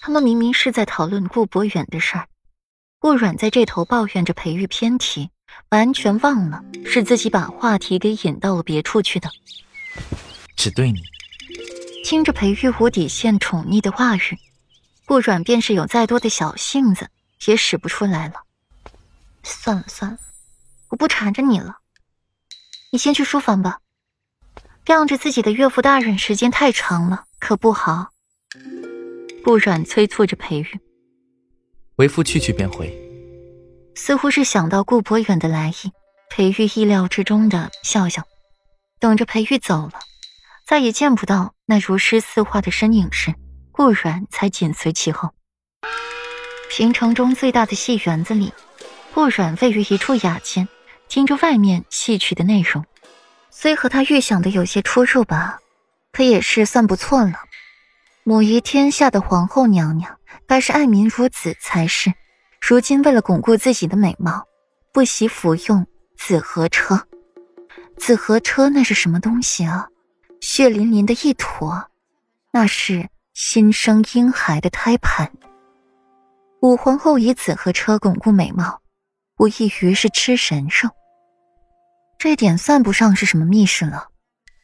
他们明明是在讨论顾博远的事儿，顾阮在这头抱怨着裴玉偏题，完全忘了是自己把话题给引到了别处去的。只对你。听着裴玉无底线宠溺的话语，顾阮便是有再多的小性子也使不出来了。算了算了，我不缠着你了，你先去书房吧。晾着自己的岳父大人时间太长了，可不好。顾阮催促着裴玉，为夫去去便回。似乎是想到顾博远的来意，裴玉意料之中的笑笑。等着裴玉走了，再也见不到那如诗似画的身影时，顾阮才紧随其后。平城中最大的戏园子里，顾阮位于一处雅间，听着外面戏曲的内容，虽和他预想的有些出入吧，可也是算不错了。母仪天下的皇后娘娘，该是爱民如子才是。如今为了巩固自己的美貌，不惜服用紫河车。紫河车那是什么东西啊？血淋淋的一坨，那是新生婴孩的胎盘。武皇后以紫河车巩固美貌，无异于是吃神兽。这点算不上是什么密事了，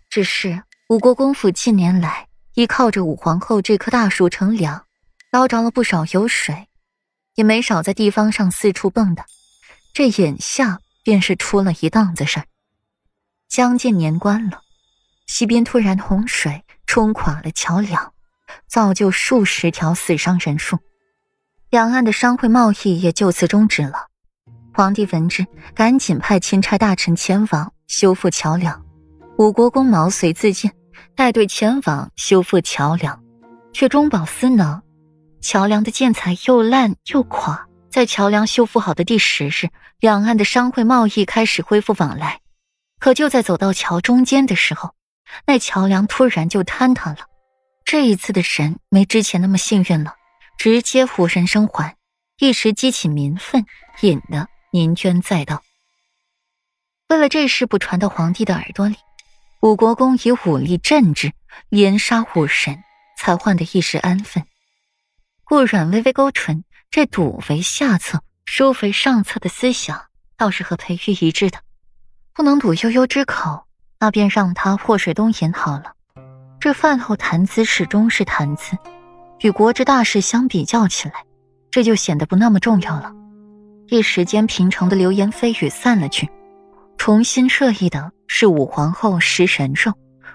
只是武国公府近年来。依靠着武皇后这棵大树乘凉，捞着了不少油水，也没少在地方上四处蹦跶。这眼下便是出了一档子事儿。将近年关了，西边突然洪水冲垮了桥梁，造就数十条死伤人数，两岸的商会贸易也就此终止了。皇帝闻之，赶紧派钦差大臣前往修复桥梁，武国公毛遂自荐。带队前往修复桥梁，却中饱私囊。桥梁的建材又烂又垮。在桥梁修复好的第十日，两岸的商会贸易开始恢复往来。可就在走到桥中间的时候，那桥梁突然就坍塌了。这一次的神没之前那么幸运了，直接活人生还，一时激起民愤，引得民冤载道。为了这事不传到皇帝的耳朵里。武国公以武力镇之，连杀五神，才换得一时安分。顾阮微微勾唇，这赌为下策，输为上策的思想，倒是和裴玉一致的。不能赌悠悠之口，那便让他祸水东引好了。这饭后谈资始终是谈资，与国之大事相比较起来，这就显得不那么重要了。一时间，平城的流言蜚语散了去。重新设议的是武皇后食神兽，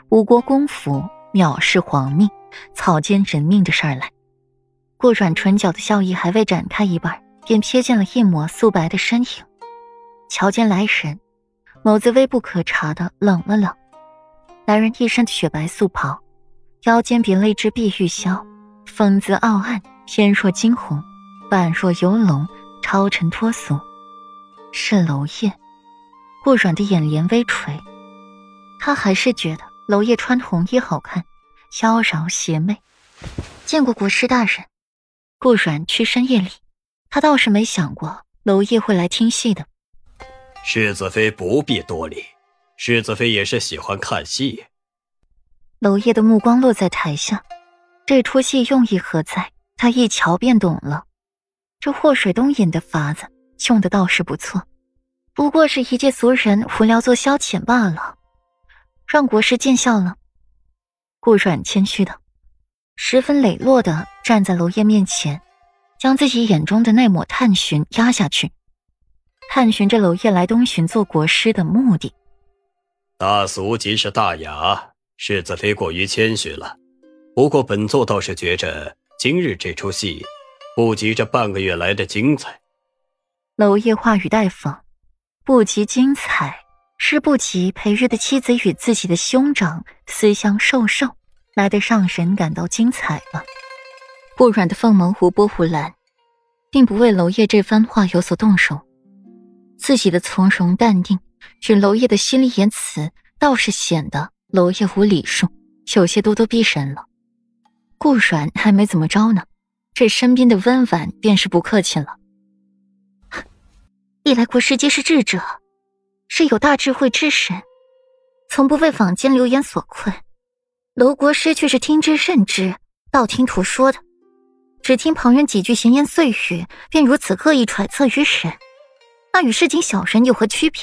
武国公府藐视皇命，草菅人命的事儿来。顾阮唇角的笑意还未展开一半，便瞥见了一抹素白的身影。瞧见来人，眸子微不可察的冷了冷。来人一身的雪白素袍，腰间别了一只碧玉箫，风姿傲岸，翩若惊鸿，宛若游龙，超尘脱俗，是娄烨。顾阮的眼帘微垂，他还是觉得娄烨穿红衣好看，妖娆邪魅。见过国师大人，顾阮屈身一礼。他倒是没想过娄烨会来听戏的。世子妃不必多礼，世子妃也是喜欢看戏。娄烨的目光落在台下，这出戏用意何在？他一瞧便懂了。这祸水东引的法子用的倒是不错。不过是一介俗人无聊做消遣罢了，让国师见笑了。顾阮谦虚的，十分磊落的站在娄烨面前，将自己眼中的那抹探寻压下去，探寻着娄烨来东巡做国师的目的。大俗即是大雅，世子妃过于谦虚了。不过本座倒是觉着今日这出戏，不及这半个月来的精彩。娄烨话语带讽。不及精彩，是不及裴日的妻子与自己的兄长私相授受来的让人感到精彩了。顾软的凤眸湖波湖蓝，并不为娄烨这番话有所动容，自己的从容淡定与娄烨的犀利言辞，倒是显得娄烨无礼数，有些咄咄逼人了。顾软还没怎么着呢，这身边的温婉便是不客气了。未来国师皆是智者，是有大智慧之神，从不为坊间流言所困。楼国师却是听之甚之，道听途说的。只听旁人几句闲言碎语，便如此恶意揣测于神，那与市井小人有何区别？